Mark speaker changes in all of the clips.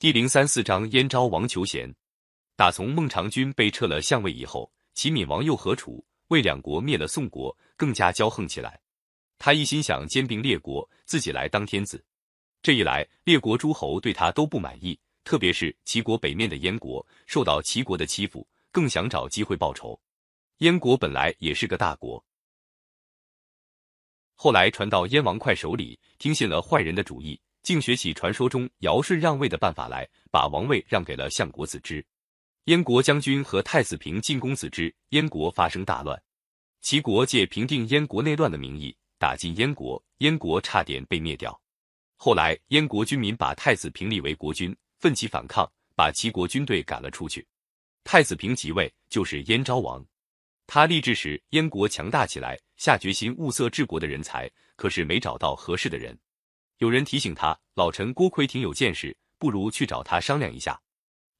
Speaker 1: 第零三四章燕昭王求贤。打从孟尝君被撤了相位以后，齐闵王又和楚、魏两国灭了宋国，更加骄横起来。他一心想兼并列国，自己来当天子。这一来，列国诸侯对他都不满意，特别是齐国北面的燕国，受到齐国的欺负，更想找机会报仇。燕国本来也是个大国，后来传到燕王哙手里，听信了坏人的主意，竟学起传说中尧舜让位的办法来，把王位让给了相国子之。燕国将军和太子平进攻子之，燕国发生大乱。齐国借平定燕国内乱的名义打进燕国，燕国差点被灭掉。后来燕国军民把太子平立为国君，奋起反抗，把齐国军队赶了出去。太子平即位，就是燕昭王。他立志时，燕国强大起来，下决心物色治国的人才，可是没找到合适的人。有人提醒他，老臣郭奎挺有见识，不如去找他商量一下。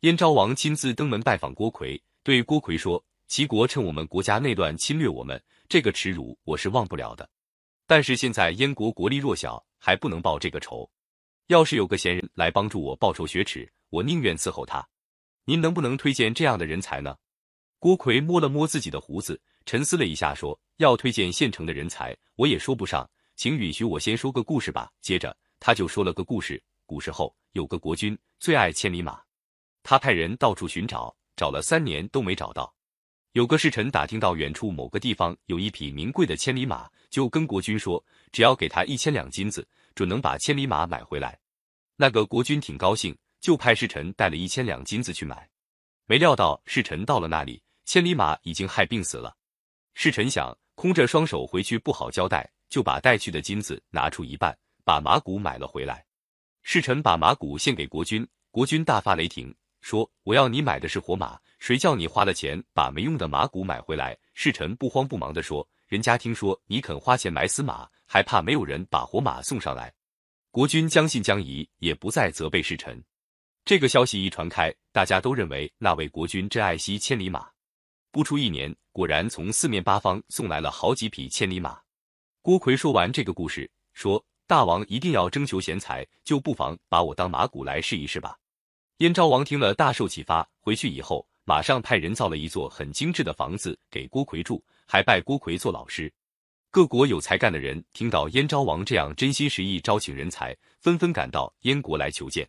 Speaker 1: 燕昭王亲自登门拜访郭奎，对郭奎说：“齐国趁我们国家内乱侵略我们，这个耻辱我是忘不了的。但是现在燕国国力弱小，还不能报这个仇。要是有个贤人来帮助我报仇雪耻，我宁愿伺候他。您能不能推荐这样的人才呢？”郭奎摸了摸自己的胡子，沉思了一下，说：“要推荐现成的人才，我也说不上，请允许我先说个故事吧。”接着他就说了个故事：古时候有个国君，最爱千里马，他派人到处寻找，找了三年都没找到。有个侍臣打听到远处某个地方有一匹名贵的千里马，就跟国君说：“只要给他一千两金子，准能把千里马买回来。”那个国君挺高兴，就派侍臣带了一千两金子去买。没料到侍臣到了那里。千里马已经害病死了，侍臣想空着双手回去不好交代，就把带去的金子拿出一半，把马骨买了回来。侍臣把马骨献给国君，国君大发雷霆，说：“我要你买的是活马，谁叫你花了钱把没用的马骨买回来？”侍臣不慌不忙地说：“人家听说你肯花钱买死马，还怕没有人把活马送上来？”国君将信将疑，也不再责备侍臣。这个消息一传开，大家都认为那位国君真爱惜千里马。不出一年，果然从四面八方送来了好几匹千里马。郭奎说完这个故事，说：“大王一定要征求贤才，就不妨把我当马骨来试一试吧。”燕昭王听了大受启发，回去以后马上派人造了一座很精致的房子给郭奎住，还拜郭奎做老师。各国有才干的人听到燕昭王这样真心实意招请人才，纷纷赶到燕国来求见。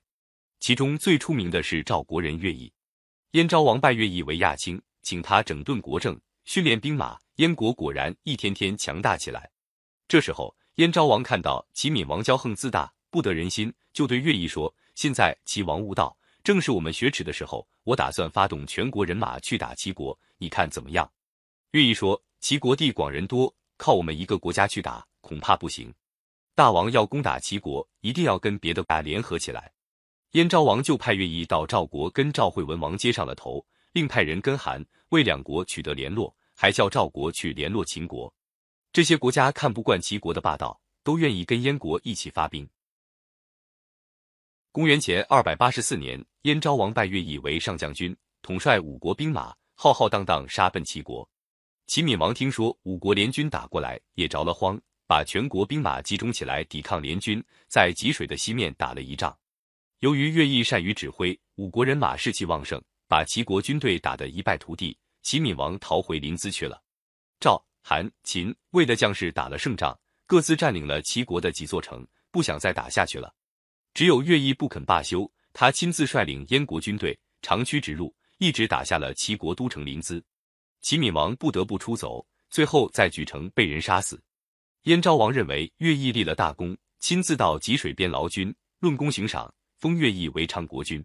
Speaker 1: 其中最出名的是赵国人乐毅。燕昭王拜乐毅为亚卿。请他整顿国政，训练兵马，燕国果然一天天强大起来。这时候，燕昭王看到齐闵王骄横自大，不得人心，就对乐毅说：“现在齐王悟道，正是我们雪耻的时候。我打算发动全国人马去打齐国，你看怎么样？”乐毅说：“齐国地广人多，靠我们一个国家去打，恐怕不行。大王要攻打齐国，一定要跟别的国家联合起来。”燕昭王就派乐毅到赵国，跟赵惠文王接上了头。另派人跟韩、魏两国取得联络，还叫赵国去联络秦国。这些国家看不惯齐国的霸道，都愿意跟燕国一起发兵。公元前二百八十四年，燕昭王拜乐毅为上将军，统帅五国兵马，浩浩荡荡杀奔齐国。齐闵王听说五国联军打过来，也着了慌，把全国兵马集中起来抵抗联军，在济水的西面打了一仗。由于乐毅善于指挥，五国人马士气旺盛。把齐国军队打得一败涂地，齐闵王逃回临淄去了。赵、韩、秦、魏的将士打了胜仗，各自占领了齐国的几座城，不想再打下去了。只有乐毅不肯罢休，他亲自率领燕国军队长驱直入，一直打下了齐国都城临淄。齐闵王不得不出走，最后在莒城被人杀死。燕昭王认为乐毅立了大功，亲自到济水边劳军，论功行赏，封乐毅为昌国君。